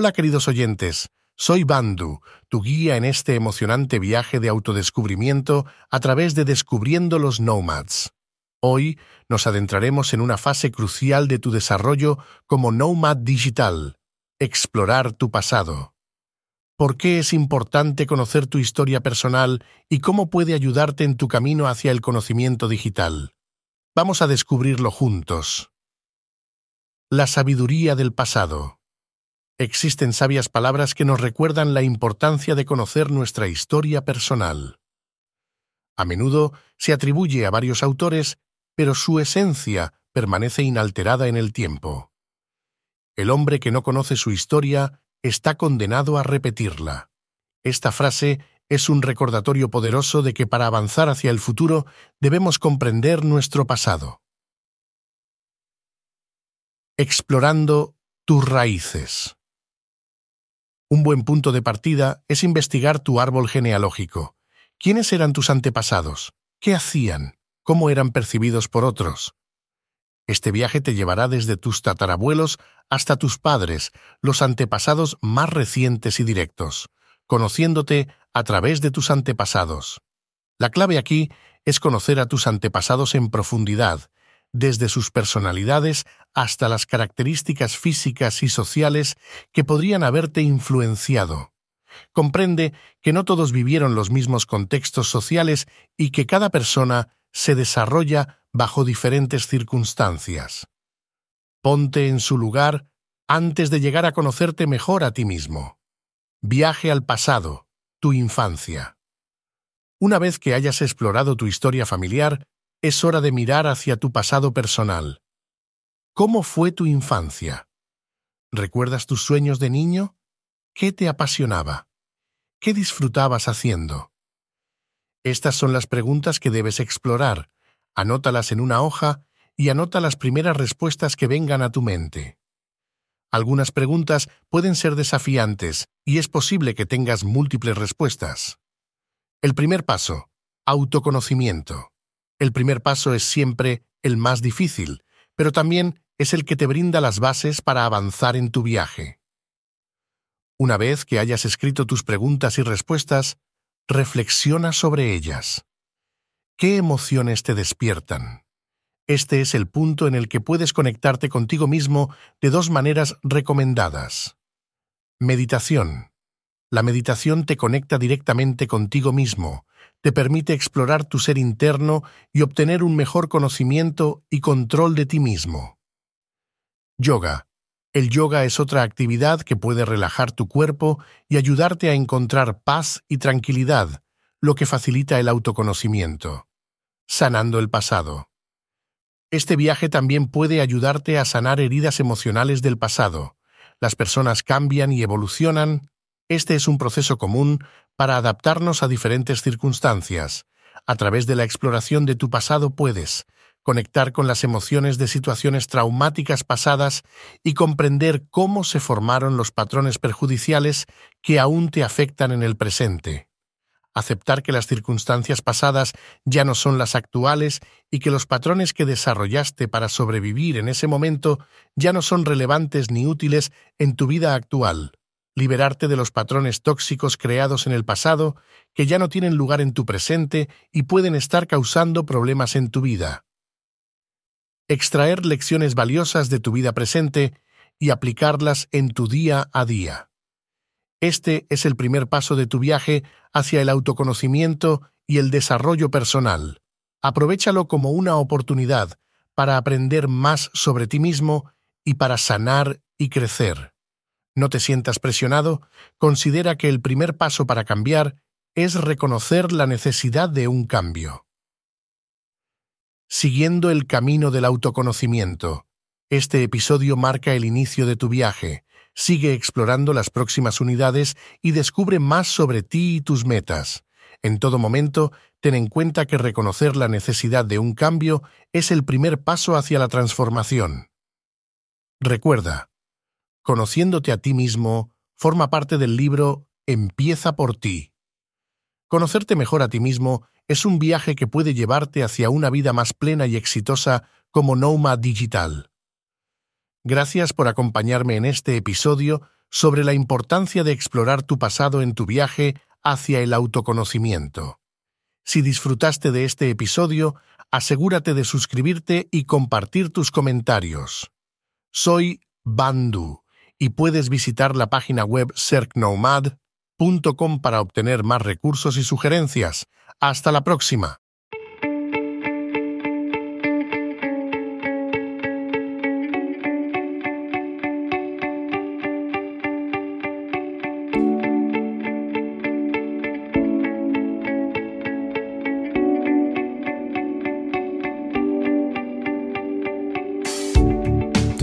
Hola queridos oyentes, soy Bandu, tu guía en este emocionante viaje de autodescubrimiento a través de Descubriendo los Nomads. Hoy nos adentraremos en una fase crucial de tu desarrollo como Nomad Digital, explorar tu pasado. ¿Por qué es importante conocer tu historia personal y cómo puede ayudarte en tu camino hacia el conocimiento digital? Vamos a descubrirlo juntos. La sabiduría del pasado. Existen sabias palabras que nos recuerdan la importancia de conocer nuestra historia personal. A menudo se atribuye a varios autores pero su esencia permanece inalterada en el tiempo. El hombre que no conoce su historia está condenado a repetirla. Esta frase es un recordatorio poderoso de que para avanzar hacia el futuro debemos comprender nuestro pasado. Explorando tus raíces. Un buen punto de partida es investigar tu árbol genealógico. ¿Quiénes eran tus antepasados? ¿Qué hacían? cómo eran percibidos por otros. Este viaje te llevará desde tus tatarabuelos hasta tus padres, los antepasados más recientes y directos, conociéndote a través de tus antepasados. La clave aquí es conocer a tus antepasados en profundidad, desde sus personalidades hasta las características físicas y sociales que podrían haberte influenciado. Comprende que no todos vivieron los mismos contextos sociales y que cada persona se desarrolla bajo diferentes circunstancias. Ponte en su lugar antes de llegar a conocerte mejor a ti mismo. Viaje al pasado, tu infancia. Una vez que hayas explorado tu historia familiar, es hora de mirar hacia tu pasado personal. ¿Cómo fue tu infancia? ¿Recuerdas tus sueños de niño? ¿Qué te apasionaba? ¿Qué disfrutabas haciendo? Estas son las preguntas que debes explorar. Anótalas en una hoja y anota las primeras respuestas que vengan a tu mente. Algunas preguntas pueden ser desafiantes y es posible que tengas múltiples respuestas. El primer paso, autoconocimiento. El primer paso es siempre el más difícil, pero también es el que te brinda las bases para avanzar en tu viaje. Una vez que hayas escrito tus preguntas y respuestas, reflexiona sobre ellas. ¿Qué emociones te despiertan? Este es el punto en el que puedes conectarte contigo mismo de dos maneras recomendadas. Meditación. La meditación te conecta directamente contigo mismo, te permite explorar tu ser interno y obtener un mejor conocimiento y control de ti mismo. Yoga. El yoga es otra actividad que puede relajar tu cuerpo y ayudarte a encontrar paz y tranquilidad, lo que facilita el autoconocimiento. Sanando el pasado. Este viaje también puede ayudarte a sanar heridas emocionales del pasado. Las personas cambian y evolucionan. Este es un proceso común para adaptarnos a diferentes circunstancias. A través de la exploración de tu pasado puedes conectar con las emociones de situaciones traumáticas pasadas y comprender cómo se formaron los patrones perjudiciales que aún te afectan en el presente. Aceptar que las circunstancias pasadas ya no son las actuales y que los patrones que desarrollaste para sobrevivir en ese momento ya no son relevantes ni útiles en tu vida actual. Liberarte de los patrones tóxicos creados en el pasado que ya no tienen lugar en tu presente y pueden estar causando problemas en tu vida extraer lecciones valiosas de tu vida presente y aplicarlas en tu día a día. Este es el primer paso de tu viaje hacia el autoconocimiento y el desarrollo personal. Aprovechalo como una oportunidad para aprender más sobre ti mismo y para sanar y crecer. No te sientas presionado, considera que el primer paso para cambiar es reconocer la necesidad de un cambio siguiendo el camino del autoconocimiento. Este episodio marca el inicio de tu viaje. Sigue explorando las próximas unidades y descubre más sobre ti y tus metas. En todo momento, ten en cuenta que reconocer la necesidad de un cambio es el primer paso hacia la transformación. Recuerda, conociéndote a ti mismo, forma parte del libro Empieza por ti. Conocerte mejor a ti mismo es un viaje que puede llevarte hacia una vida más plena y exitosa como Noma Digital. Gracias por acompañarme en este episodio sobre la importancia de explorar tu pasado en tu viaje hacia el autoconocimiento. Si disfrutaste de este episodio, asegúrate de suscribirte y compartir tus comentarios. Soy Bandu y puedes visitar la página web circnomad.com para obtener más recursos y sugerencias. Hasta la próxima.